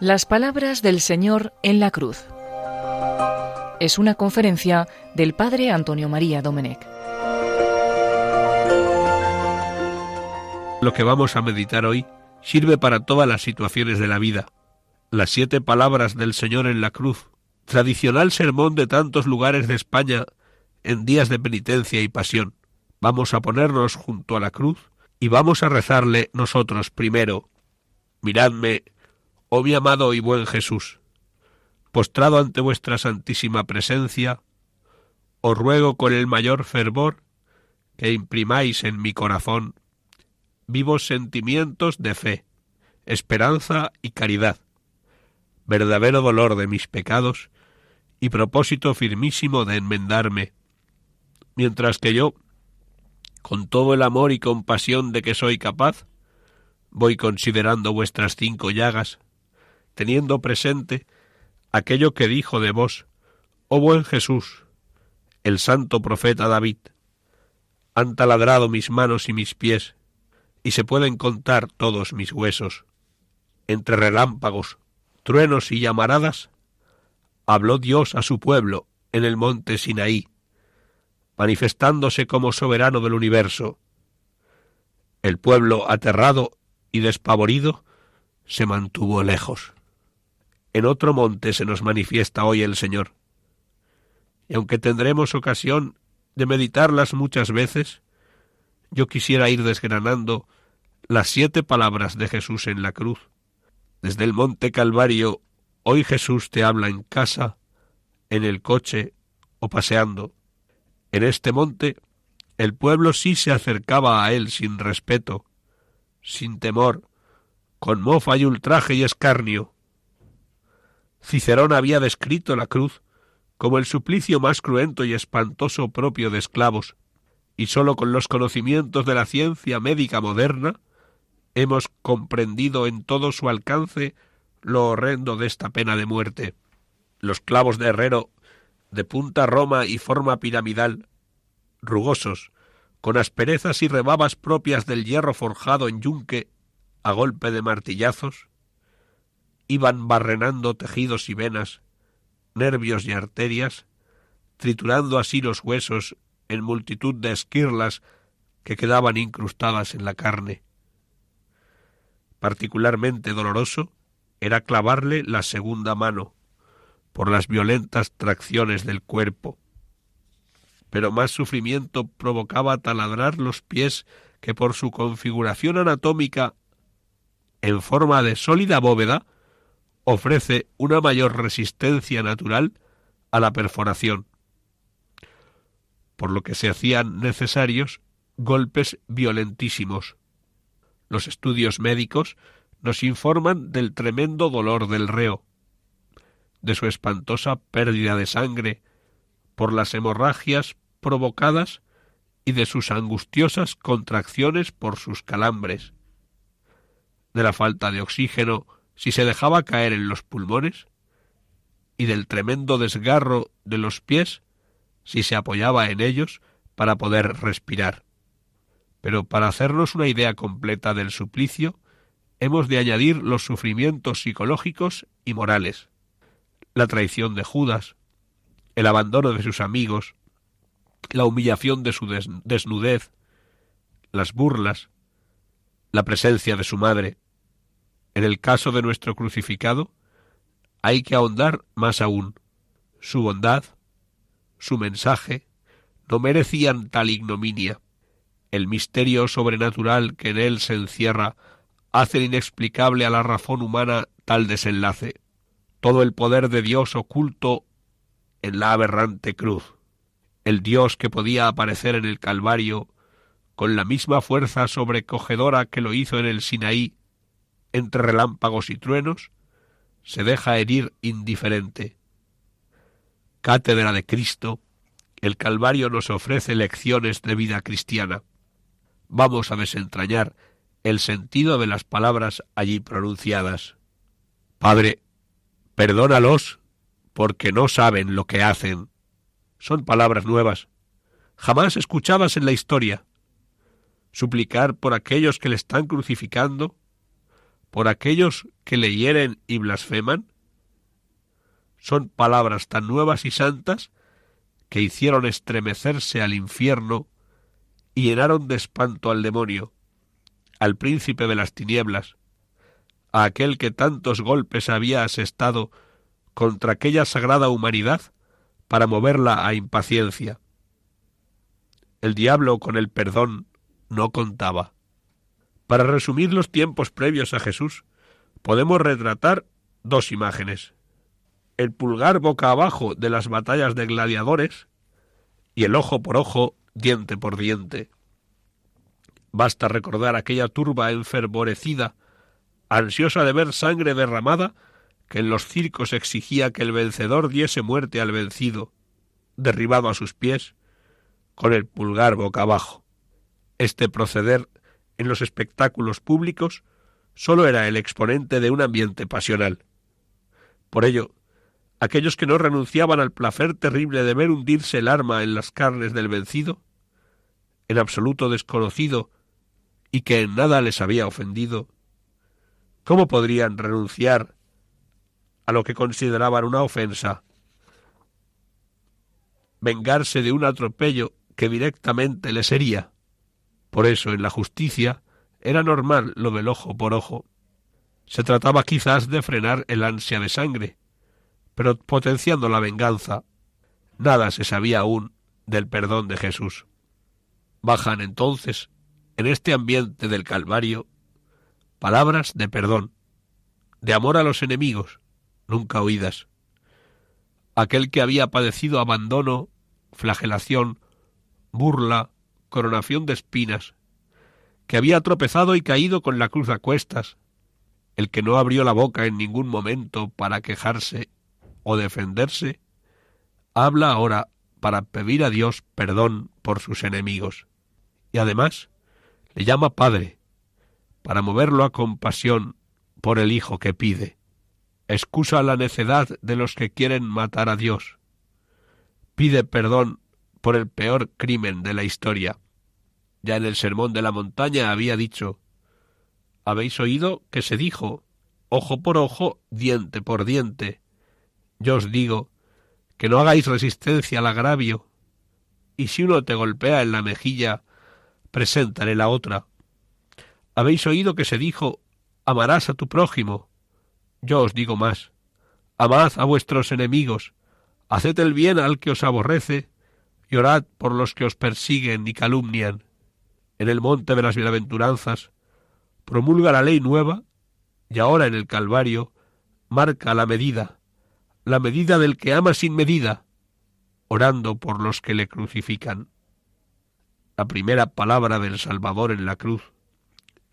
Las palabras del Señor en la cruz. Es una conferencia del Padre Antonio María Domenech. Lo que vamos a meditar hoy sirve para todas las situaciones de la vida. Las siete palabras del Señor en la cruz, tradicional sermón de tantos lugares de España en días de penitencia y pasión. Vamos a ponernos junto a la cruz y vamos a rezarle nosotros primero. Miradme, oh mi amado y buen Jesús, postrado ante vuestra santísima presencia, os ruego con el mayor fervor que imprimáis en mi corazón vivos sentimientos de fe, esperanza y caridad, verdadero dolor de mis pecados y propósito firmísimo de enmendarme, mientras que yo, con todo el amor y compasión de que soy capaz, voy considerando vuestras cinco llagas, teniendo presente aquello que dijo de vos, oh buen Jesús, el santo profeta David, han taladrado mis manos y mis pies, y se pueden contar todos mis huesos. Entre relámpagos, truenos y llamaradas, habló Dios a su pueblo en el monte Sinaí, manifestándose como soberano del universo. El pueblo, aterrado y despavorido, se mantuvo lejos. En otro monte se nos manifiesta hoy el Señor. Y aunque tendremos ocasión de meditarlas muchas veces, yo quisiera ir desgranando las siete palabras de Jesús en la cruz. Desde el monte Calvario, hoy Jesús te habla en casa, en el coche o paseando. En este monte, el pueblo sí se acercaba a él sin respeto, sin temor, con mofa y ultraje y escarnio. Cicerón había descrito la cruz como el suplicio más cruento y espantoso propio de esclavos, y sólo con los conocimientos de la ciencia médica moderna hemos comprendido en todo su alcance lo horrendo de esta pena de muerte. Los clavos de herrero, de punta roma y forma piramidal, rugosos, con asperezas y rebabas propias del hierro forjado en yunque a golpe de martillazos, iban barrenando tejidos y venas, nervios y arterias, triturando así los huesos en multitud de esquirlas que quedaban incrustadas en la carne. Particularmente doloroso era clavarle la segunda mano, por las violentas tracciones del cuerpo. Pero más sufrimiento provocaba taladrar los pies que por su configuración anatómica en forma de sólida bóveda ofrece una mayor resistencia natural a la perforación, por lo que se hacían necesarios golpes violentísimos. Los estudios médicos nos informan del tremendo dolor del reo, de su espantosa pérdida de sangre por las hemorragias provocadas y de sus angustiosas contracciones por sus calambres, de la falta de oxígeno si se dejaba caer en los pulmones, y del tremendo desgarro de los pies si se apoyaba en ellos para poder respirar. Pero para hacernos una idea completa del suplicio, hemos de añadir los sufrimientos psicológicos y morales, la traición de Judas, el abandono de sus amigos, la humillación de su desnudez, las burlas, la presencia de su madre. En el caso de nuestro crucificado, hay que ahondar más aún. Su bondad, su mensaje, no merecían tal ignominia. El misterio sobrenatural que en él se encierra hace inexplicable a la razón humana tal desenlace. Todo el poder de Dios oculto en la aberrante cruz. El Dios que podía aparecer en el Calvario con la misma fuerza sobrecogedora que lo hizo en el Sinaí, entre relámpagos y truenos, se deja herir indiferente. Cátedra de Cristo, el Calvario nos ofrece lecciones de vida cristiana vamos a desentrañar el sentido de las palabras allí pronunciadas. Padre, perdónalos porque no saben lo que hacen. Son palabras nuevas, jamás escuchadas en la historia. suplicar por aquellos que le están crucificando, por aquellos que le hieren y blasfeman? Son palabras tan nuevas y santas que hicieron estremecerse al infierno y llenaron de espanto al demonio, al príncipe de las tinieblas, a aquel que tantos golpes había asestado contra aquella sagrada humanidad para moverla a impaciencia. El diablo con el perdón no contaba. Para resumir los tiempos previos a Jesús, podemos retratar dos imágenes. El pulgar boca abajo de las batallas de gladiadores y el ojo por ojo, diente por diente. Basta recordar aquella turba enfervorecida, ansiosa de ver sangre derramada, que en los circos exigía que el vencedor diese muerte al vencido, derribado a sus pies, con el pulgar boca abajo. Este proceder en los espectáculos públicos sólo era el exponente de un ambiente pasional. Por ello, aquellos que no renunciaban al placer terrible de ver hundirse el arma en las carnes del vencido, en absoluto desconocido y que en nada les había ofendido, ¿cómo podrían renunciar a lo que consideraban una ofensa? Vengarse de un atropello que directamente les hería. Por eso en la justicia era normal lo del ojo por ojo. Se trataba quizás de frenar el ansia de sangre, pero potenciando la venganza, nada se sabía aún del perdón de Jesús. Bajan entonces, en este ambiente del Calvario, palabras de perdón, de amor a los enemigos, nunca oídas. Aquel que había padecido abandono, flagelación, burla, coronación de espinas, que había tropezado y caído con la cruz a cuestas, el que no abrió la boca en ningún momento para quejarse o defenderse, habla ahora para pedir a Dios perdón por sus enemigos. Y además le llama Padre, para moverlo a compasión por el Hijo que pide. Excusa la necedad de los que quieren matar a Dios. Pide perdón por el peor crimen de la historia. Ya en el Sermón de la Montaña había dicho Habéis oído que se dijo ojo por ojo, diente por diente. Yo os digo que no hagáis resistencia al agravio, y si uno te golpea en la mejilla, preséntale la otra. Habéis oído que se dijo amarás a tu prójimo. Yo os digo más, amad a vuestros enemigos, haced el bien al que os aborrece, y orad por los que os persiguen y calumnian. En el monte de las bienaventuranzas promulga la ley nueva, y ahora en el Calvario marca la medida, la medida del que ama sin medida, orando por los que le crucifican. La primera palabra del Salvador en la cruz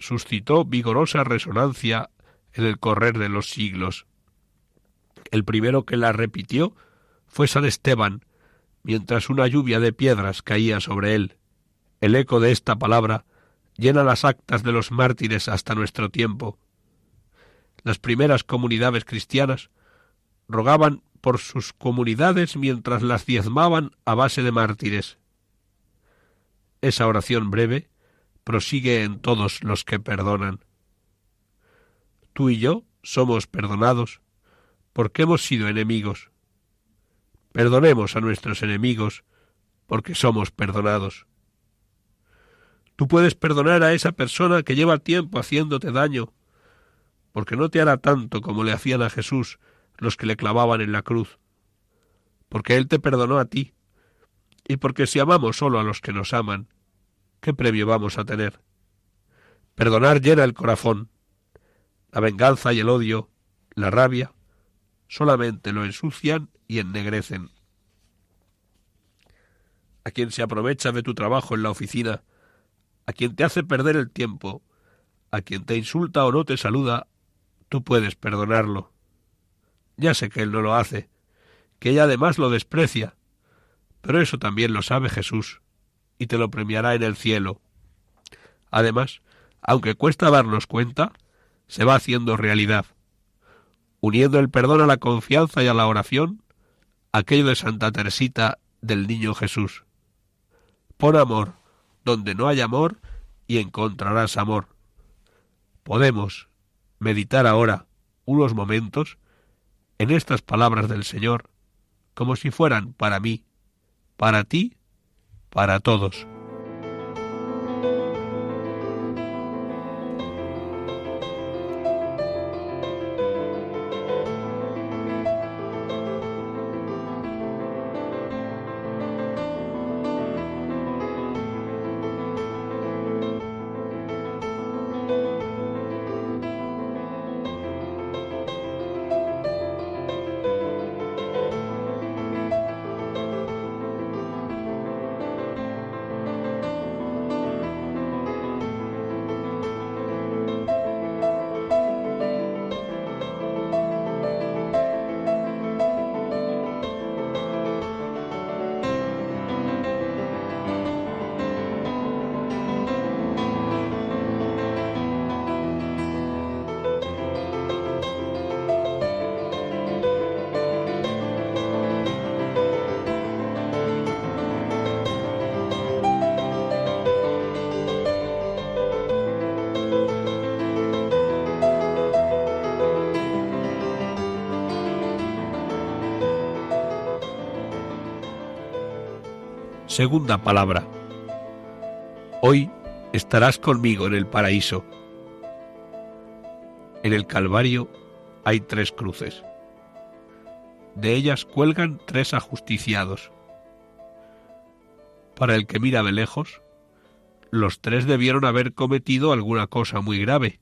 suscitó vigorosa resonancia en el correr de los siglos. El primero que la repitió fue San Esteban, mientras una lluvia de piedras caía sobre él. El eco de esta palabra llena las actas de los mártires hasta nuestro tiempo. Las primeras comunidades cristianas rogaban por sus comunidades mientras las diezmaban a base de mártires. Esa oración breve prosigue en todos los que perdonan. Tú y yo somos perdonados porque hemos sido enemigos. Perdonemos a nuestros enemigos porque somos perdonados. Tú puedes perdonar a esa persona que lleva tiempo haciéndote daño, porque no te hará tanto como le hacían a Jesús los que le clavaban en la cruz, porque Él te perdonó a ti, y porque si amamos solo a los que nos aman, ¿qué premio vamos a tener? Perdonar llena el corazón. La venganza y el odio, la rabia, solamente lo ensucian y ennegrecen. A quien se aprovecha de tu trabajo en la oficina, a quien te hace perder el tiempo, a quien te insulta o no te saluda, tú puedes perdonarlo. Ya sé que él no lo hace, que ella además lo desprecia, pero eso también lo sabe Jesús, y te lo premiará en el cielo. Además, aunque cuesta darnos cuenta, se va haciendo realidad. Uniendo el perdón a la confianza y a la oración, aquello de Santa Teresita del Niño Jesús. Pon amor donde no hay amor y encontrarás amor. Podemos meditar ahora unos momentos en estas palabras del Señor como si fueran para mí, para ti, para todos. Segunda palabra. Hoy estarás conmigo en el paraíso. En el Calvario hay tres cruces. De ellas cuelgan tres ajusticiados. Para el que mira de lejos, los tres debieron haber cometido alguna cosa muy grave.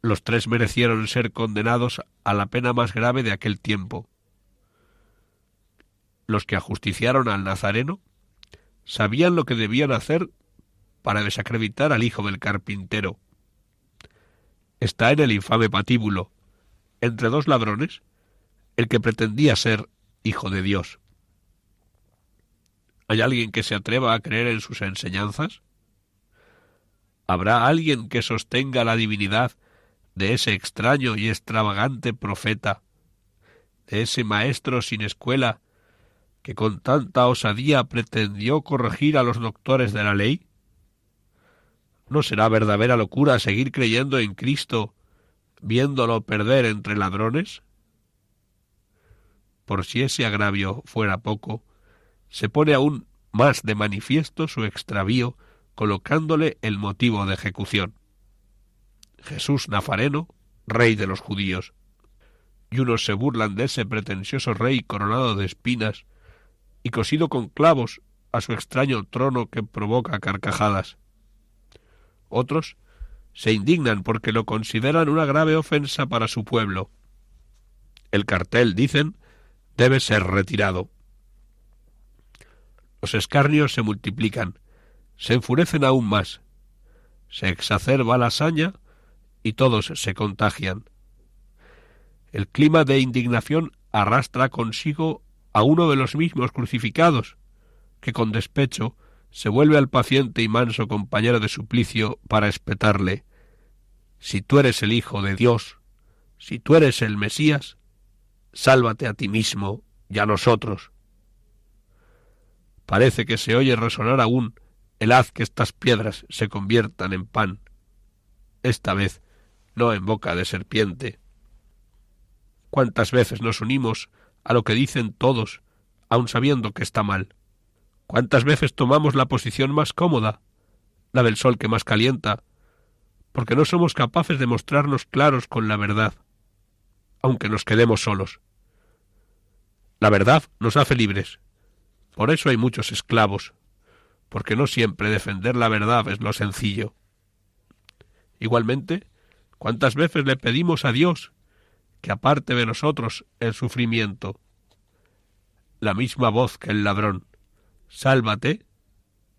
Los tres merecieron ser condenados a la pena más grave de aquel tiempo los que ajusticiaron al Nazareno sabían lo que debían hacer para desacreditar al hijo del carpintero. Está en el infame patíbulo, entre dos ladrones, el que pretendía ser hijo de Dios. ¿Hay alguien que se atreva a creer en sus enseñanzas? ¿Habrá alguien que sostenga la divinidad de ese extraño y extravagante profeta, de ese maestro sin escuela que con tanta osadía pretendió corregir a los doctores de la ley? ¿No será verdadera locura seguir creyendo en Cristo viéndolo perder entre ladrones? Por si ese agravio fuera poco, se pone aún más de manifiesto su extravío colocándole el motivo de ejecución. Jesús Nafareno, rey de los judíos. Y unos se burlan de ese pretencioso rey coronado de espinas, y cosido con clavos a su extraño trono que provoca carcajadas. Otros se indignan porque lo consideran una grave ofensa para su pueblo. El cartel, dicen, debe ser retirado. Los escarnios se multiplican, se enfurecen aún más, se exacerba la saña y todos se contagian. El clima de indignación arrastra consigo a uno de los mismos crucificados, que con despecho se vuelve al paciente y manso compañero de suplicio para espetarle Si tú eres el Hijo de Dios, si tú eres el Mesías, sálvate a ti mismo y a nosotros. Parece que se oye resonar aún el haz que estas piedras se conviertan en pan, esta vez no en boca de serpiente. ¿Cuántas veces nos unimos a lo que dicen todos, aun sabiendo que está mal. ¿Cuántas veces tomamos la posición más cómoda, la del sol que más calienta, porque no somos capaces de mostrarnos claros con la verdad, aunque nos quedemos solos? La verdad nos hace libres. Por eso hay muchos esclavos, porque no siempre defender la verdad es lo sencillo. Igualmente, ¿cuántas veces le pedimos a Dios que aparte de nosotros el sufrimiento. La misma voz que el ladrón, sálvate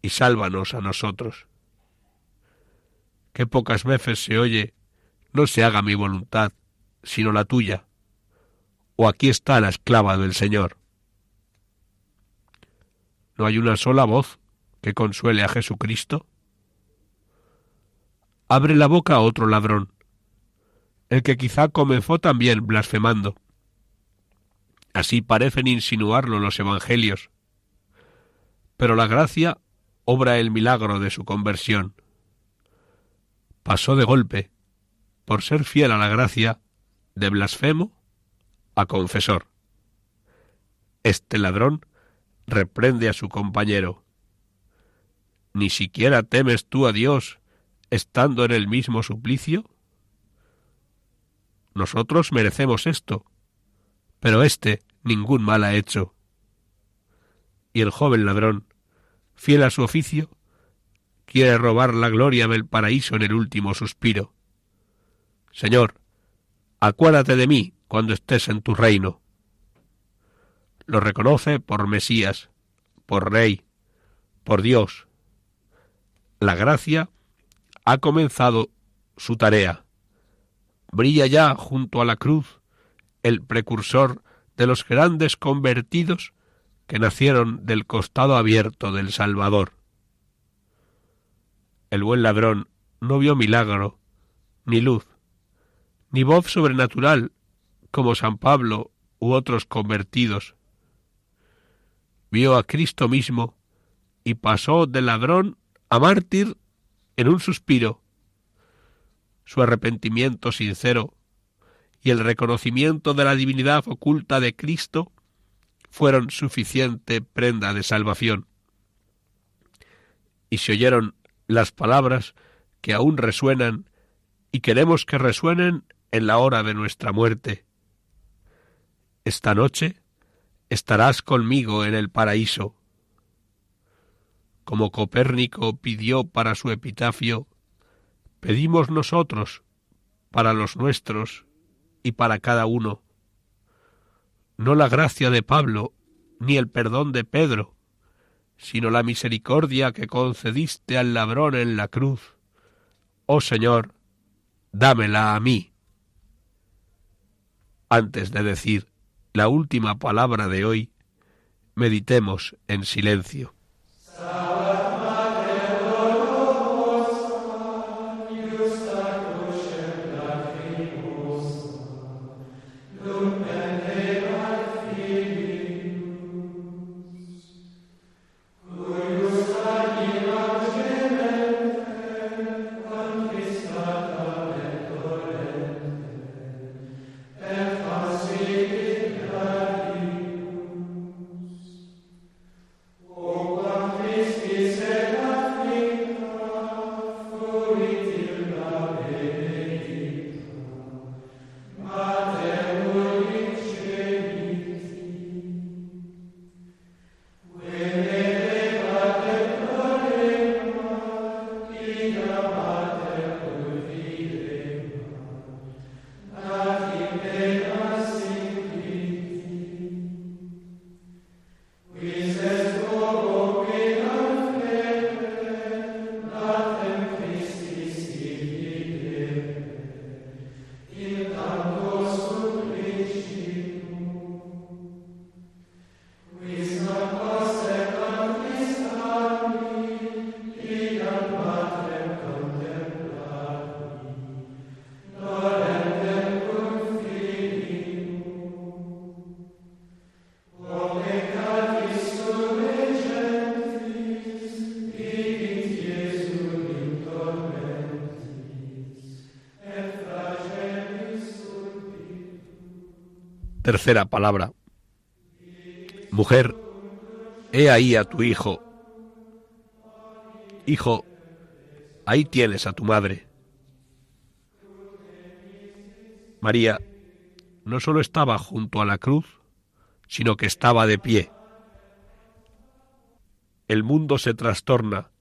y sálvanos a nosotros. Qué pocas veces se oye, no se haga mi voluntad, sino la tuya. O aquí está la esclava del Señor. ¿No hay una sola voz que consuele a Jesucristo? Abre la boca a otro ladrón el que quizá comenzó también blasfemando. Así parecen insinuarlo los evangelios. Pero la gracia obra el milagro de su conversión. pasó de golpe, por ser fiel a la gracia, de blasfemo a confesor. Este ladrón reprende a su compañero. ¿Ni siquiera temes tú a Dios estando en el mismo suplicio? Nosotros merecemos esto, pero éste ningún mal ha hecho. Y el joven ladrón, fiel a su oficio, quiere robar la gloria del paraíso en el último suspiro. Señor, acuérdate de mí cuando estés en tu reino. Lo reconoce por Mesías, por Rey, por Dios. La gracia ha comenzado su tarea. Brilla ya junto a la cruz el precursor de los grandes convertidos que nacieron del costado abierto del Salvador. El buen ladrón no vio milagro, ni luz, ni voz sobrenatural como San Pablo u otros convertidos. Vio a Cristo mismo y pasó de ladrón a mártir en un suspiro. Su arrepentimiento sincero y el reconocimiento de la divinidad oculta de Cristo fueron suficiente prenda de salvación. Y se oyeron las palabras que aún resuenan y queremos que resuenen en la hora de nuestra muerte. Esta noche estarás conmigo en el paraíso. Como Copérnico pidió para su epitafio, pedimos nosotros para los nuestros y para cada uno. No la gracia de Pablo, ni el perdón de Pedro, sino la misericordia que concediste al ladrón en la cruz. Oh Señor, dámela a mí. Antes de decir la última palabra de hoy, meditemos en silencio. Tercera palabra. Mujer, he ahí a tu hijo. Hijo, ahí tienes a tu madre. María no solo estaba junto a la cruz, sino que estaba de pie. El mundo se trastorna,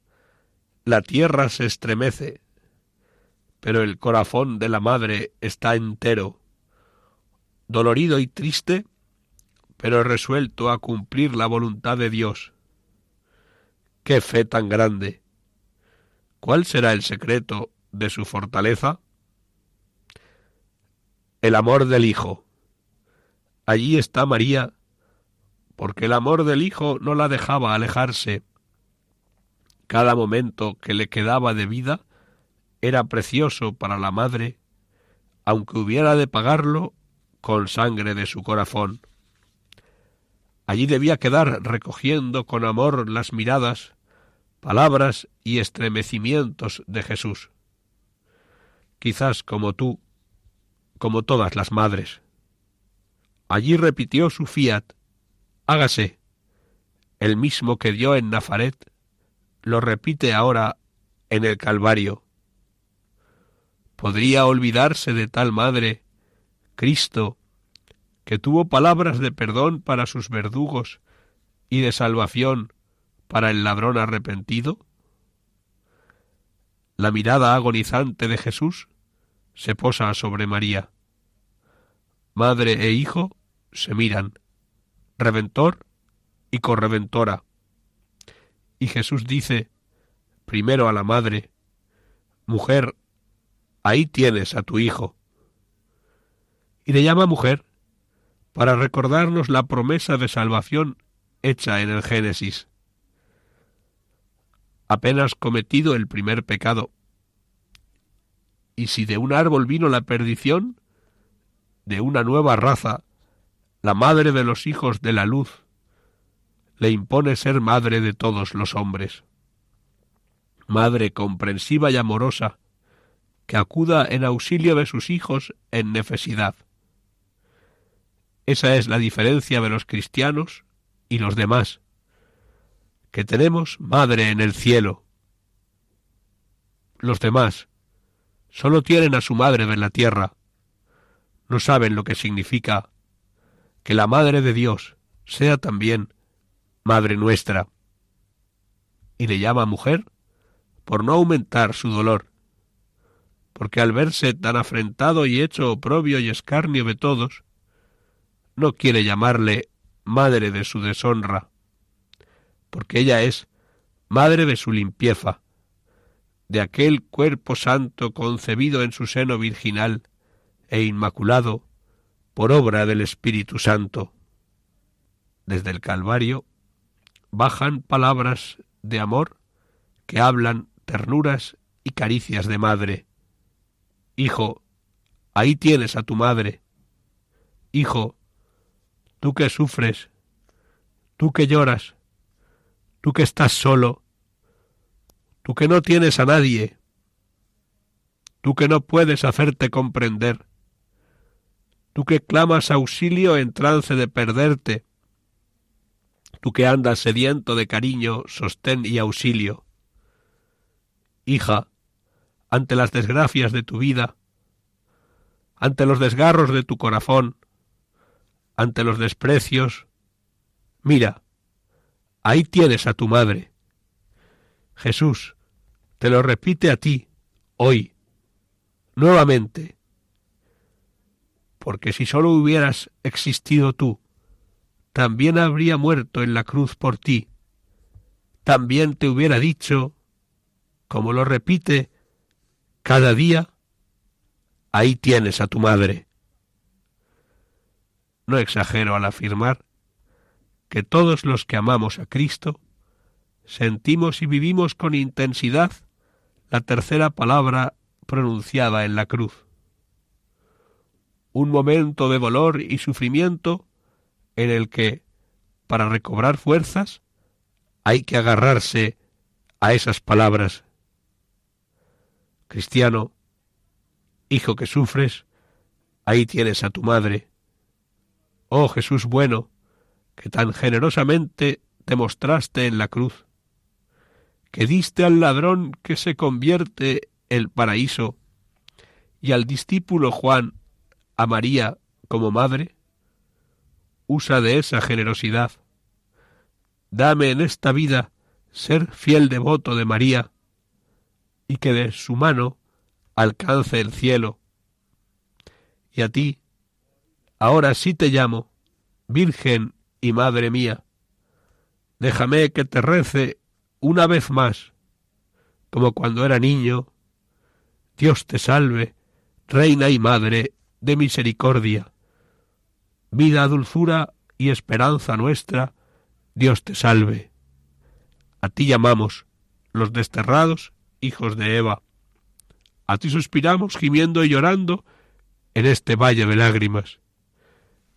la tierra se estremece, pero el corazón de la madre está entero dolorido y triste, pero resuelto a cumplir la voluntad de Dios. ¡Qué fe tan grande! ¿Cuál será el secreto de su fortaleza? El amor del Hijo. Allí está María, porque el amor del Hijo no la dejaba alejarse. Cada momento que le quedaba de vida era precioso para la madre, aunque hubiera de pagarlo con sangre de su corazón. Allí debía quedar recogiendo con amor las miradas, palabras y estremecimientos de Jesús. quizás como tú, como todas las madres. Allí repitió su fiat, hágase. El mismo que dio en Nazaret, lo repite ahora en el Calvario. ¿Podría olvidarse de tal madre, Cristo, que tuvo palabras de perdón para sus verdugos y de salvación para el ladrón arrepentido? La mirada agonizante de Jesús se posa sobre María. Madre e hijo se miran, reventor y correventora. Y Jesús dice, primero a la madre, Mujer, ahí tienes a tu hijo. Y le llama mujer para recordarnos la promesa de salvación hecha en el Génesis. Apenas cometido el primer pecado. Y si de un árbol vino la perdición, de una nueva raza, la madre de los hijos de la luz, le impone ser madre de todos los hombres. Madre comprensiva y amorosa, que acuda en auxilio de sus hijos en necesidad. Esa es la diferencia de los cristianos y los demás, que tenemos madre en el cielo. Los demás solo tienen a su madre de la tierra, no saben lo que significa que la madre de Dios sea también madre nuestra. Y le llama mujer por no aumentar su dolor, porque al verse tan afrentado y hecho oprobio y escarnio de todos, no quiere llamarle madre de su deshonra, porque ella es madre de su limpieza, de aquel cuerpo santo concebido en su seno virginal e inmaculado por obra del Espíritu Santo. Desde el Calvario bajan palabras de amor que hablan ternuras y caricias de madre. Hijo, ahí tienes a tu madre. Hijo, tú que sufres, tú que lloras, tú que estás solo, tú que no tienes a nadie, tú que no puedes hacerte comprender, tú que clamas auxilio en trance de perderte, tú que andas sediento de cariño, sostén y auxilio. Hija, ante las desgracias de tu vida, ante los desgarros de tu corazón, ante los desprecios. Mira, ahí tienes a tu madre. Jesús te lo repite a ti, hoy, nuevamente, porque si sólo hubieras existido tú, también habría muerto en la cruz por ti, también te hubiera dicho, como lo repite cada día, ahí tienes a tu madre. No exagero al afirmar que todos los que amamos a Cristo sentimos y vivimos con intensidad la tercera palabra pronunciada en la cruz. Un momento de dolor y sufrimiento en el que, para recobrar fuerzas, hay que agarrarse a esas palabras. Cristiano, hijo que sufres, ahí tienes a tu madre. Oh Jesús bueno, que tan generosamente te mostraste en la cruz, que diste al ladrón que se convierte el paraíso, y al discípulo Juan a María como madre, usa de esa generosidad. Dame en esta vida ser fiel devoto de María, y que de su mano alcance el cielo. Y a ti, Ahora sí te llamo, Virgen y Madre mía. Déjame que te rece una vez más, como cuando era niño. Dios te salve, Reina y Madre de misericordia. Vida, dulzura y esperanza nuestra, Dios te salve. A ti llamamos, los desterrados hijos de Eva. A ti suspiramos gimiendo y llorando en este valle de lágrimas.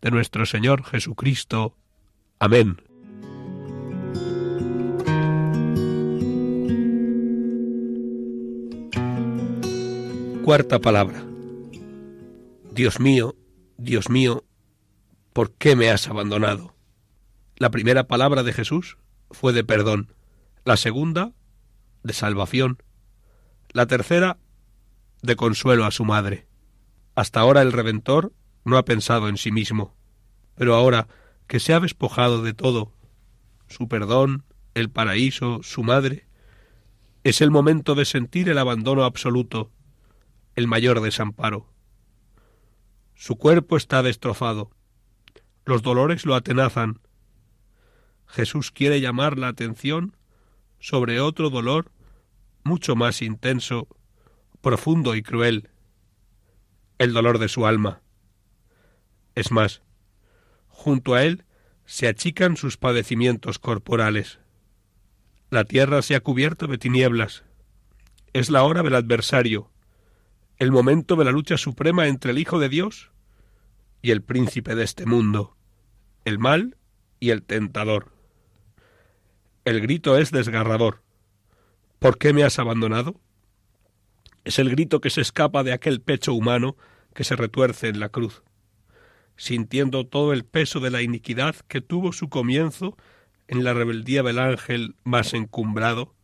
de nuestro Señor Jesucristo. Amén. Cuarta palabra. Dios mío, Dios mío, ¿por qué me has abandonado? La primera palabra de Jesús fue de perdón, la segunda de salvación, la tercera de consuelo a su madre. Hasta ahora el Redentor no ha pensado en sí mismo, pero ahora que se ha despojado de todo, su perdón, el paraíso, su madre, es el momento de sentir el abandono absoluto, el mayor desamparo. Su cuerpo está destrozado, los dolores lo atenazan. Jesús quiere llamar la atención sobre otro dolor mucho más intenso, profundo y cruel, el dolor de su alma. Es más, junto a él se achican sus padecimientos corporales. La tierra se ha cubierto de tinieblas. Es la hora del adversario, el momento de la lucha suprema entre el Hijo de Dios y el príncipe de este mundo, el mal y el tentador. El grito es desgarrador. ¿Por qué me has abandonado? Es el grito que se escapa de aquel pecho humano que se retuerce en la cruz, sintiendo todo el peso de la iniquidad que tuvo su comienzo en la rebeldía del ángel más encumbrado,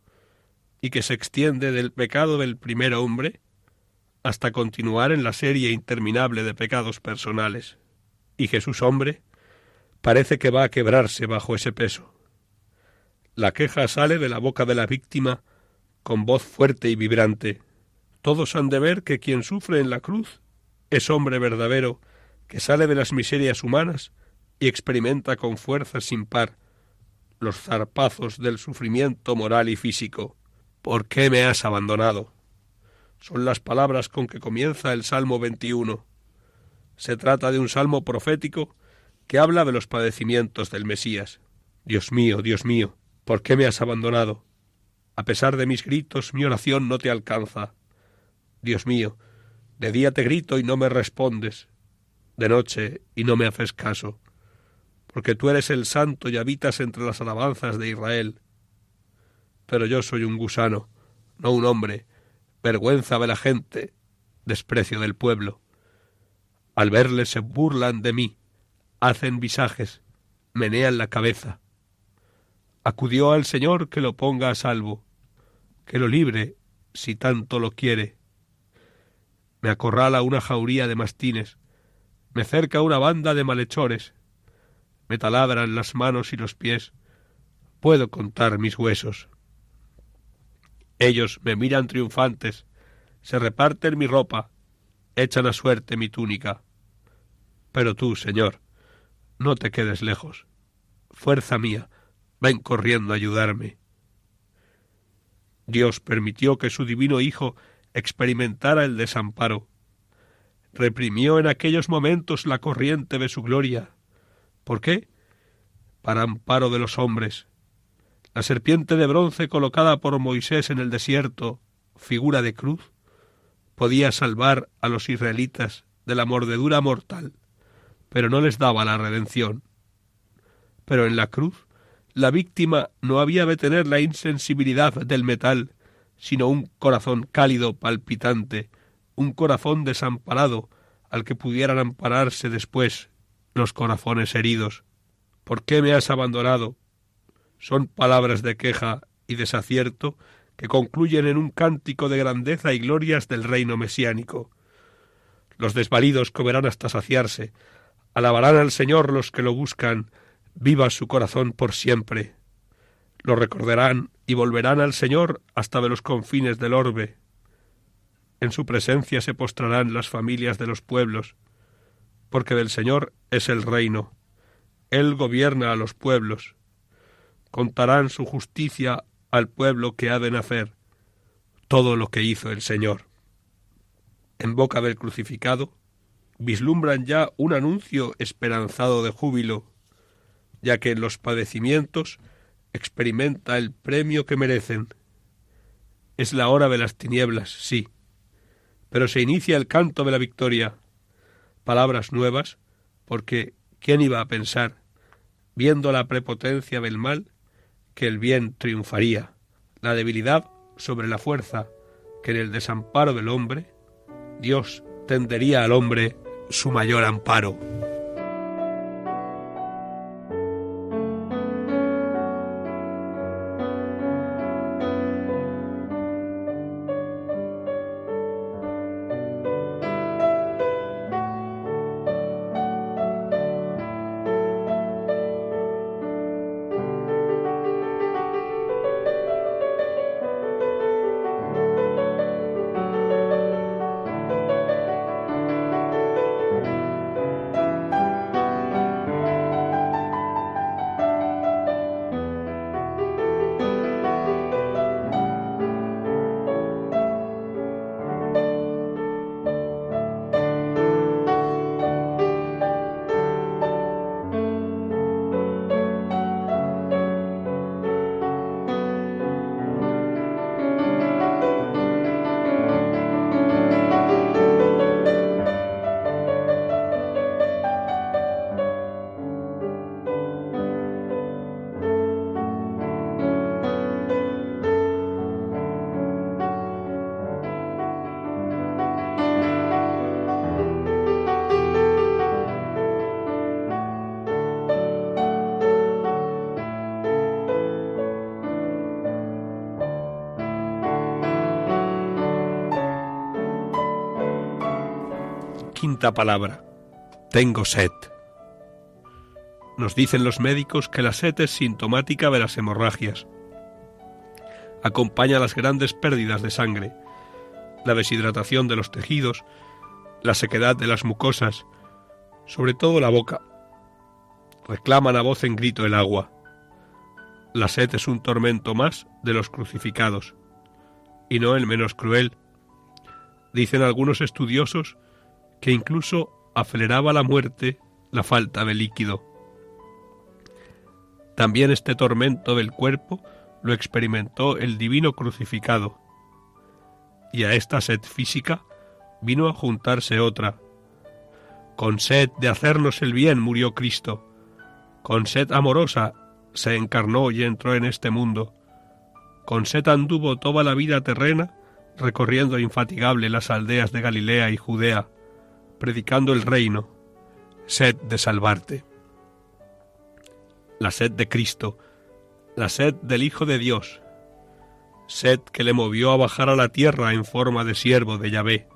y que se extiende del pecado del primer hombre hasta continuar en la serie interminable de pecados personales. Y Jesús hombre parece que va a quebrarse bajo ese peso. La queja sale de la boca de la víctima con voz fuerte y vibrante. Todos han de ver que quien sufre en la cruz es hombre verdadero que sale de las miserias humanas y experimenta con fuerza sin par los zarpazos del sufrimiento moral y físico. ¿Por qué me has abandonado? son las palabras con que comienza el Salmo 21. Se trata de un salmo profético que habla de los padecimientos del Mesías. Dios mío, Dios mío, ¿por qué me has abandonado? A pesar de mis gritos, mi oración no te alcanza. Dios mío, de día te grito y no me respondes, de noche y no me haces caso, porque tú eres el santo y habitas entre las alabanzas de Israel. Pero yo soy un gusano, no un hombre, vergüenza de la gente, desprecio del pueblo. Al verle se burlan de mí, hacen visajes, menean la cabeza. Acudió al Señor que lo ponga a salvo, que lo libre si tanto lo quiere. Me acorrala una jauría de mastines, me cerca una banda de malhechores, me taladran las manos y los pies, puedo contar mis huesos. Ellos me miran triunfantes, se reparten mi ropa, echan a suerte mi túnica. Pero tú, Señor, no te quedes lejos. Fuerza mía, ven corriendo a ayudarme. Dios permitió que su divino Hijo experimentara el desamparo. Reprimió en aquellos momentos la corriente de su gloria. ¿Por qué? Para amparo de los hombres, la serpiente de bronce colocada por Moisés en el desierto, figura de cruz, podía salvar a los israelitas de la mordedura mortal, pero no les daba la redención. Pero en la cruz, la víctima no había de tener la insensibilidad del metal, sino un corazón cálido, palpitante, un corazón desamparado, al que pudieran ampararse después los corazones heridos. ¿Por qué me has abandonado? son palabras de queja y desacierto que concluyen en un cántico de grandeza y glorias del reino mesiánico. Los desvalidos comerán hasta saciarse, alabarán al Señor los que lo buscan, viva su corazón por siempre. Lo recordarán y volverán al Señor hasta de los confines del orbe. En su presencia se postrarán las familias de los pueblos, porque del Señor es el reino. Él gobierna a los pueblos contarán su justicia al pueblo que ha de nacer, todo lo que hizo el Señor. en boca del crucificado, vislumbran ya un anuncio esperanzado de júbilo, ya que en los padecimientos experimenta el premio que merecen. Es la hora de las tinieblas, sí, pero se inicia el canto de la victoria. Palabras nuevas, porque ¿quién iba a pensar, viendo la prepotencia del mal, que el bien triunfaría, la debilidad sobre la fuerza, que en el desamparo del hombre, Dios tendería al hombre su mayor amparo. Palabra. Tengo sed. Nos dicen los médicos que la sed es sintomática de las hemorragias. Acompaña las grandes pérdidas de sangre, la deshidratación de los tejidos, la sequedad de las mucosas, sobre todo la boca. Reclaman a voz en grito el agua. La sed es un tormento más de los crucificados, y no el menos cruel. Dicen algunos estudiosos que incluso aceleraba la muerte la falta de líquido. También este tormento del cuerpo lo experimentó el divino crucificado, y a esta sed física vino a juntarse otra. Con sed de hacernos el bien murió Cristo, con sed amorosa se encarnó y entró en este mundo, con sed anduvo toda la vida terrena, recorriendo infatigable las aldeas de Galilea y Judea, predicando el reino, sed de salvarte. La sed de Cristo, la sed del Hijo de Dios, sed que le movió a bajar a la tierra en forma de siervo de Yahvé,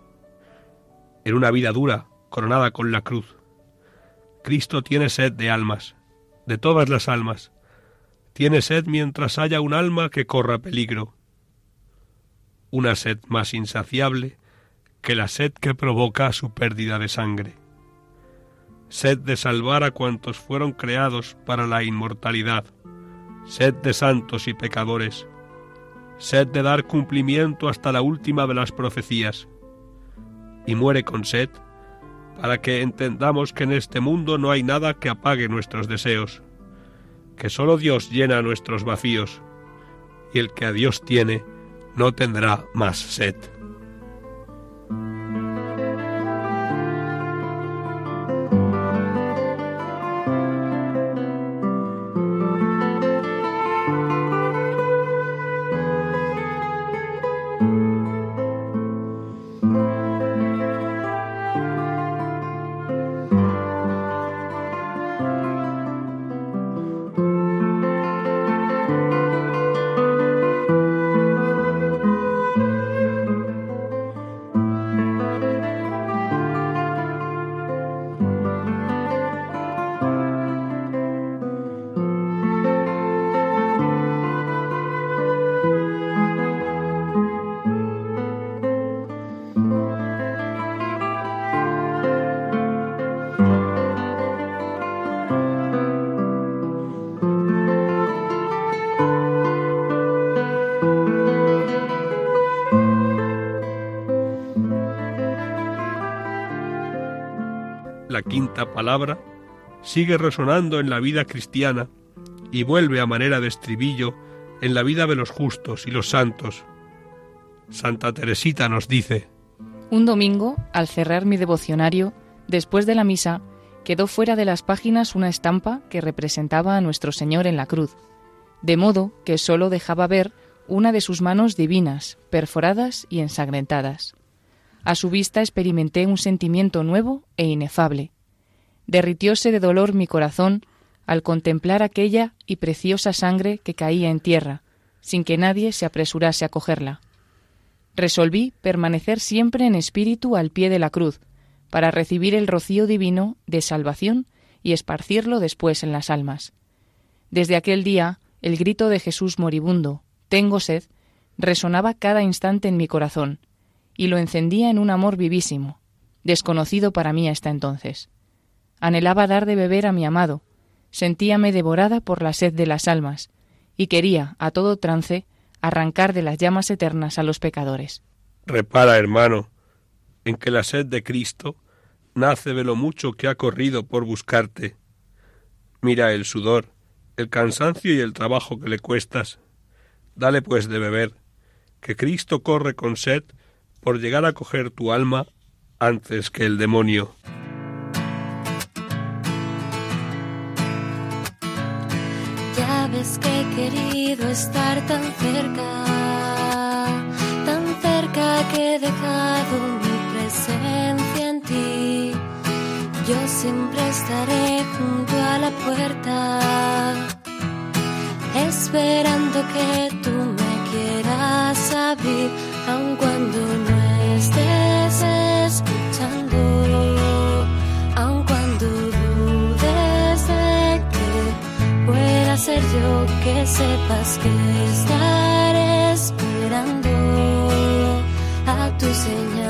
en una vida dura, coronada con la cruz. Cristo tiene sed de almas, de todas las almas. Tiene sed mientras haya un alma que corra peligro. Una sed más insaciable que la sed que provoca su pérdida de sangre. Sed de salvar a cuantos fueron creados para la inmortalidad. Sed de santos y pecadores. Sed de dar cumplimiento hasta la última de las profecías. Y muere con sed para que entendamos que en este mundo no hay nada que apague nuestros deseos, que sólo Dios llena nuestros vacíos, y el que a Dios tiene no tendrá más sed. Palabra, sigue resonando en la vida cristiana y vuelve a manera de estribillo en la vida de los justos y los santos. Santa Teresita nos dice, Un domingo, al cerrar mi devocionario, después de la misa, quedó fuera de las páginas una estampa que representaba a nuestro Señor en la cruz, de modo que sólo dejaba ver una de sus manos divinas, perforadas y ensangrentadas. A su vista experimenté un sentimiento nuevo e inefable. Derritióse de dolor mi corazón al contemplar aquella y preciosa sangre que caía en tierra, sin que nadie se apresurase a cogerla. Resolví permanecer siempre en espíritu al pie de la cruz, para recibir el rocío divino de salvación y esparcirlo después en las almas. Desde aquel día, el grito de Jesús moribundo, Tengo sed, resonaba cada instante en mi corazón, y lo encendía en un amor vivísimo, desconocido para mí hasta entonces. Anhelaba dar de beber a mi amado, sentíame devorada por la sed de las almas, y quería, a todo trance, arrancar de las llamas eternas a los pecadores. Repara, hermano, en que la sed de Cristo nace de lo mucho que ha corrido por buscarte. Mira el sudor, el cansancio y el trabajo que le cuestas. Dale pues de beber, que Cristo corre con sed por llegar a coger tu alma antes que el demonio. Estar tan cerca, tan cerca que he dejado mi presencia en ti. Yo siempre estaré junto a la puerta, esperando que tú me quieras abrir, aun cuando no ser yo, que sepas que estaré esperando a tu señal.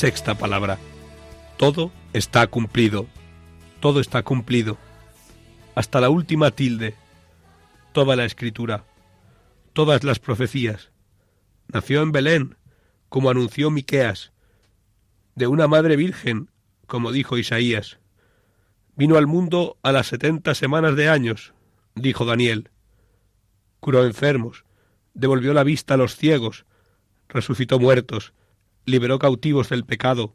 Sexta palabra. Todo está cumplido. Todo está cumplido. Hasta la última tilde. Toda la escritura. Todas las profecías. Nació en Belén, como anunció Miqueas. de una madre virgen, como dijo Isaías. Vino al mundo a las setenta semanas de años, dijo Daniel. Curó enfermos, devolvió la vista a los ciegos, resucitó muertos, liberó cautivos del pecado,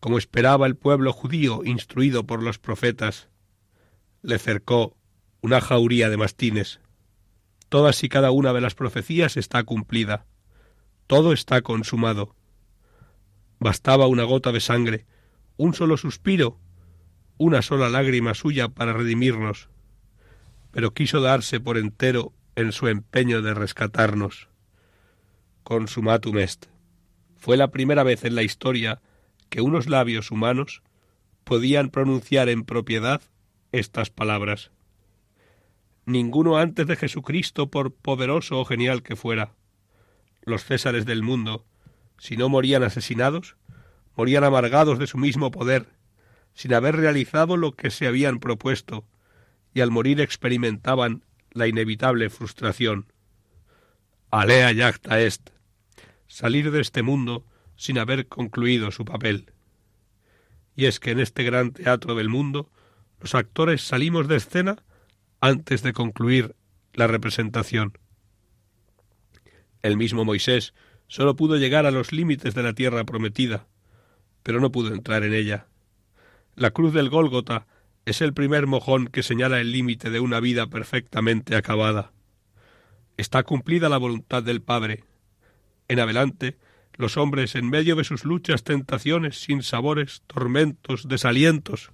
como esperaba el pueblo judío instruido por los profetas. Le cercó una jauría de mastines. Todas y cada una de las profecías está cumplida. Todo está consumado. Bastaba una gota de sangre, un solo suspiro, una sola lágrima suya para redimirnos, pero quiso darse por entero en su empeño de rescatarnos. Consumatum est. Fue la primera vez en la historia que unos labios humanos podían pronunciar en propiedad estas palabras. Ninguno antes de Jesucristo, por poderoso o genial que fuera. Los césares del mundo, si no morían asesinados, morían amargados de su mismo poder, sin haber realizado lo que se habían propuesto, y al morir experimentaban la inevitable frustración. Alea yacta est, salir de este mundo sin haber concluido su papel. Y es que en este gran teatro del mundo los actores salimos de escena antes de concluir la representación. El mismo Moisés sólo pudo llegar a los límites de la tierra prometida, pero no pudo entrar en ella. La cruz del Gólgota es el primer mojón que señala el límite de una vida perfectamente acabada. Está cumplida la voluntad del Padre. En adelante, los hombres, en medio de sus luchas, tentaciones, sin sabores, tormentos, desalientos,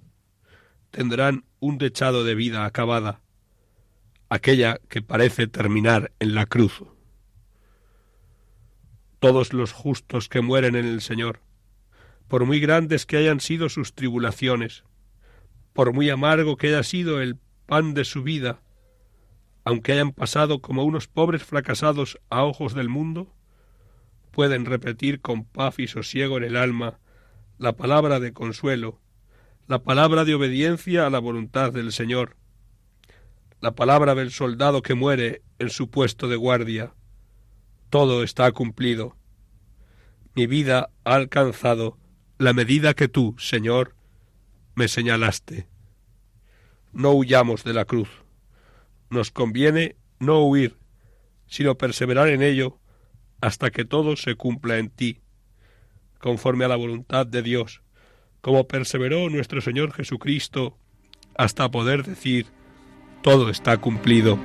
tendrán un dechado de vida acabada, aquella que parece terminar en la cruz. Todos los justos que mueren en el Señor, por muy grandes que hayan sido sus tribulaciones, por muy amargo que haya sido el pan de su vida, aunque hayan pasado como unos pobres fracasados a ojos del mundo, pueden repetir con paz y sosiego en el alma la palabra de consuelo, la palabra de obediencia a la voluntad del Señor, la palabra del soldado que muere en su puesto de guardia. Todo está cumplido. Mi vida ha alcanzado la medida que tú, Señor, me señalaste. No huyamos de la cruz. Nos conviene no huir, sino perseverar en ello hasta que todo se cumpla en ti, conforme a la voluntad de Dios, como perseveró nuestro Señor Jesucristo hasta poder decir, todo está cumplido.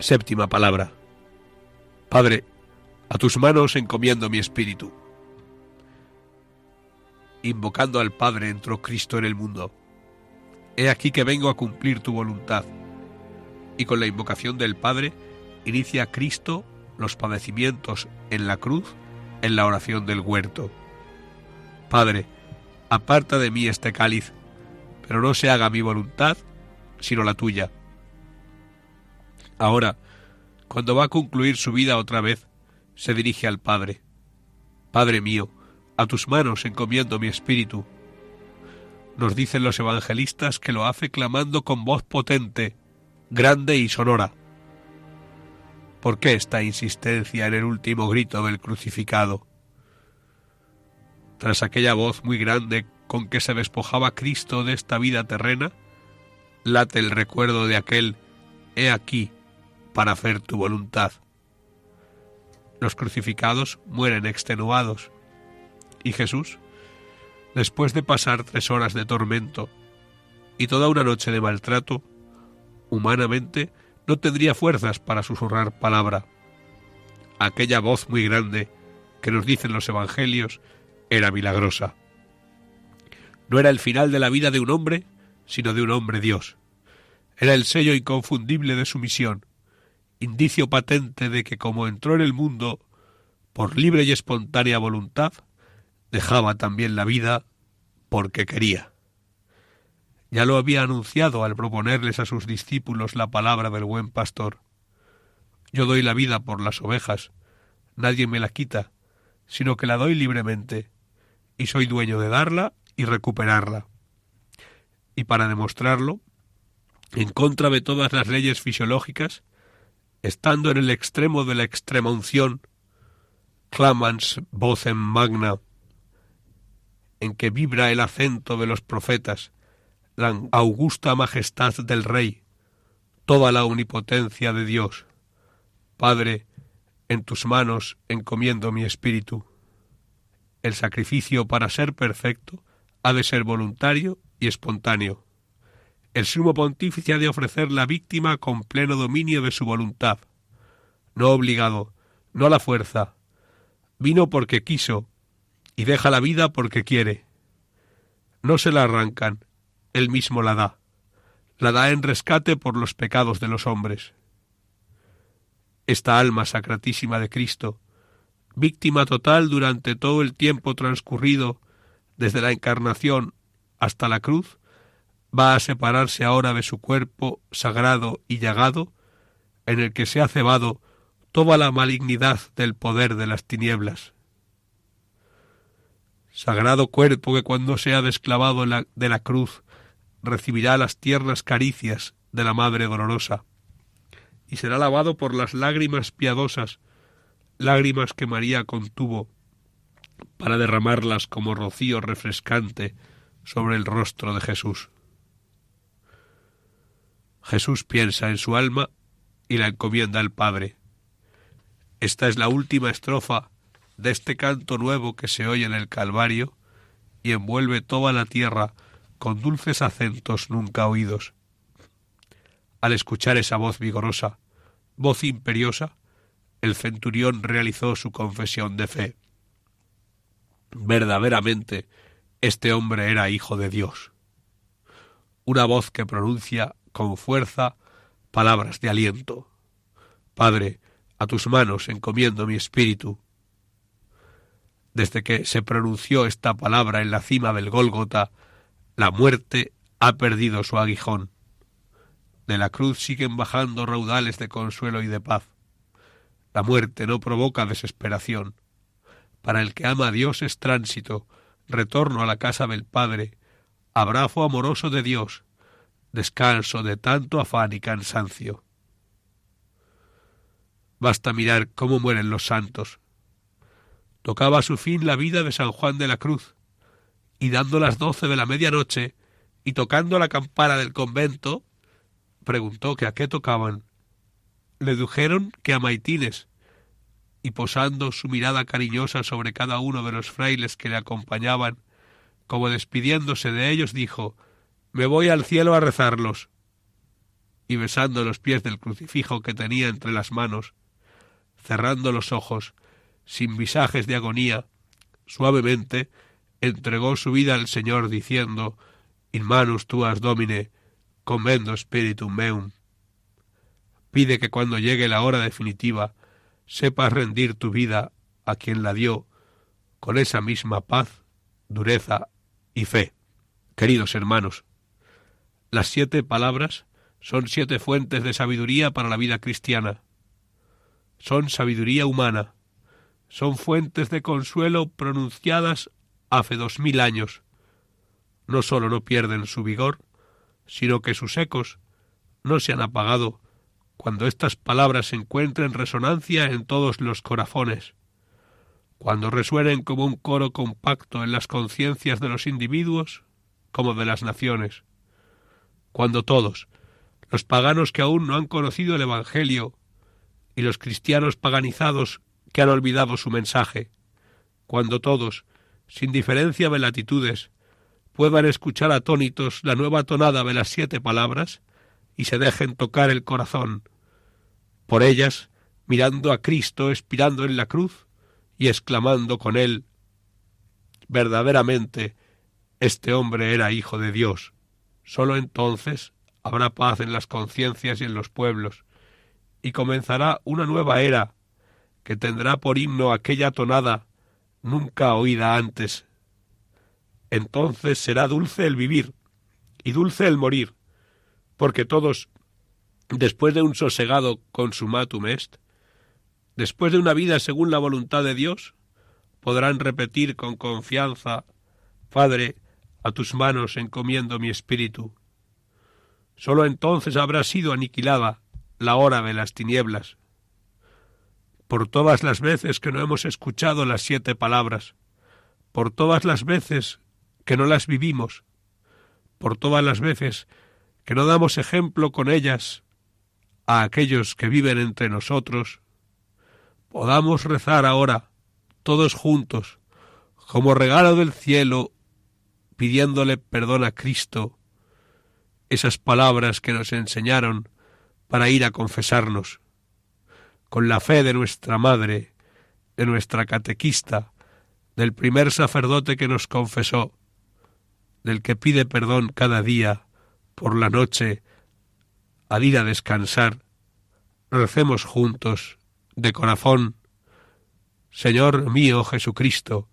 Séptima palabra. Padre, a tus manos encomiendo mi espíritu. Invocando al Padre entró Cristo en el mundo. He aquí que vengo a cumplir tu voluntad. Y con la invocación del Padre inicia Cristo los padecimientos en la cruz en la oración del huerto. Padre, aparta de mí este cáliz, pero no se haga mi voluntad, sino la tuya. Ahora, cuando va a concluir su vida otra vez, se dirige al Padre. Padre mío, a tus manos encomiendo mi espíritu. Nos dicen los evangelistas que lo hace clamando con voz potente, grande y sonora. ¿Por qué esta insistencia en el último grito del crucificado? Tras aquella voz muy grande con que se despojaba Cristo de esta vida terrena, late el recuerdo de aquel He aquí, para hacer tu voluntad. Los crucificados mueren extenuados. Y Jesús, después de pasar tres horas de tormento y toda una noche de maltrato, humanamente no tendría fuerzas para susurrar palabra. Aquella voz muy grande que nos dicen los evangelios era milagrosa. No era el final de la vida de un hombre, sino de un hombre Dios. Era el sello inconfundible de su misión, indicio patente de que como entró en el mundo por libre y espontánea voluntad, dejaba también la vida porque quería. Ya lo había anunciado al proponerles a sus discípulos la palabra del buen pastor. Yo doy la vida por las ovejas, nadie me la quita, sino que la doy libremente, y soy dueño de darla y recuperarla. Y para demostrarlo, en contra de todas las leyes fisiológicas, estando en el extremo de la extrema unción, clamans vocem magna, en que vibra el acento de los profetas, la augusta majestad del Rey, toda la omnipotencia de Dios. Padre, en tus manos encomiendo mi espíritu. El sacrificio para ser perfecto ha de ser voluntario y espontáneo el sumo pontífice ha de ofrecer la víctima con pleno dominio de su voluntad, no obligado, no a la fuerza. Vino porque quiso y deja la vida porque quiere. No se la arrancan, él mismo la da. La da en rescate por los pecados de los hombres. Esta alma sacratísima de Cristo, víctima total durante todo el tiempo transcurrido desde la encarnación hasta la cruz, va a separarse ahora de su cuerpo sagrado y llagado, en el que se ha cebado toda la malignidad del poder de las tinieblas. Sagrado cuerpo que cuando sea desclavado de la cruz recibirá las tiernas caricias de la Madre dolorosa, y será lavado por las lágrimas piadosas, lágrimas que María contuvo, para derramarlas como rocío refrescante sobre el rostro de Jesús. Jesús piensa en su alma y la encomienda al Padre. Esta es la última estrofa de este canto nuevo que se oye en el Calvario y envuelve toda la tierra con dulces acentos nunca oídos. Al escuchar esa voz vigorosa, voz imperiosa, el centurión realizó su confesión de fe. Verdaderamente, este hombre era hijo de Dios. Una voz que pronuncia con fuerza palabras de aliento. Padre, a tus manos encomiendo mi espíritu. Desde que se pronunció esta palabra en la cima del Gólgota, la muerte ha perdido su aguijón. De la cruz siguen bajando raudales de consuelo y de paz. La muerte no provoca desesperación. Para el que ama a Dios es tránsito, retorno a la casa del Padre, abrazo amoroso de Dios, descanso de tanto afán y cansancio. Basta mirar cómo mueren los santos. Tocaba a su fin la vida de San Juan de la Cruz, y dando las doce de la medianoche, y tocando la campana del convento, preguntó que a qué tocaban. Le dijeron que a maitines, y posando su mirada cariñosa sobre cada uno de los frailes que le acompañaban, como despidiéndose de ellos, dijo me voy al cielo a rezarlos. Y besando los pies del crucifijo que tenía entre las manos, cerrando los ojos, sin visajes de agonía, suavemente entregó su vida al Señor diciendo In manus tuas domine, commendo spiritum meum. Pide que cuando llegue la hora definitiva sepas rendir tu vida a quien la dio con esa misma paz, dureza y fe. Queridos hermanos, las siete palabras son siete fuentes de sabiduría para la vida cristiana. Son sabiduría humana. Son fuentes de consuelo pronunciadas hace dos mil años. No sólo no pierden su vigor, sino que sus ecos no se han apagado cuando estas palabras encuentren resonancia en todos los corazones, cuando resuenen como un coro compacto en las conciencias de los individuos como de las naciones cuando todos, los paganos que aún no han conocido el Evangelio y los cristianos paganizados que han olvidado su mensaje, cuando todos, sin diferencia de latitudes, puedan escuchar atónitos la nueva tonada de las siete palabras y se dejen tocar el corazón. Por ellas, mirando a Cristo expirando en la cruz y exclamando con él, verdaderamente, este hombre era hijo de Dios. Sólo entonces habrá paz en las conciencias y en los pueblos, y comenzará una nueva era que tendrá por himno aquella tonada nunca oída antes. Entonces será dulce el vivir y dulce el morir, porque todos, después de un sosegado consumatum est, después de una vida según la voluntad de Dios, podrán repetir con confianza, Padre, a tus manos encomiendo mi espíritu. Sólo entonces habrá sido aniquilada la hora de las tinieblas. Por todas las veces que no hemos escuchado las siete palabras, por todas las veces que no las vivimos, por todas las veces que no damos ejemplo con ellas a aquellos que viven entre nosotros, podamos rezar ahora, todos juntos, como regalo del cielo, pidiéndole perdón a Cristo, esas palabras que nos enseñaron para ir a confesarnos, con la fe de nuestra madre, de nuestra catequista, del primer sacerdote que nos confesó, del que pide perdón cada día por la noche al ir a descansar, recemos juntos, de corazón, Señor mío Jesucristo,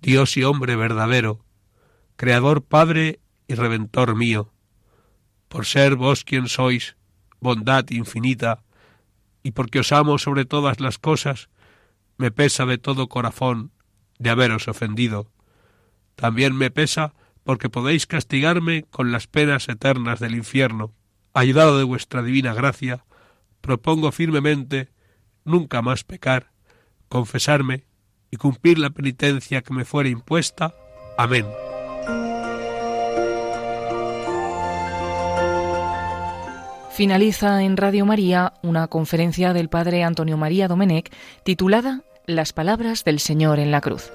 Dios y hombre verdadero, Creador Padre y Redentor mío, por ser vos quien sois, bondad infinita, y porque os amo sobre todas las cosas, me pesa de todo corazón de haberos ofendido. También me pesa porque podéis castigarme con las penas eternas del infierno. Ayudado de vuestra divina gracia, propongo firmemente nunca más pecar, confesarme y cumplir la penitencia que me fuere impuesta. Amén. Finaliza en Radio María una conferencia del padre Antonio María Domenech titulada Las palabras del Señor en la cruz.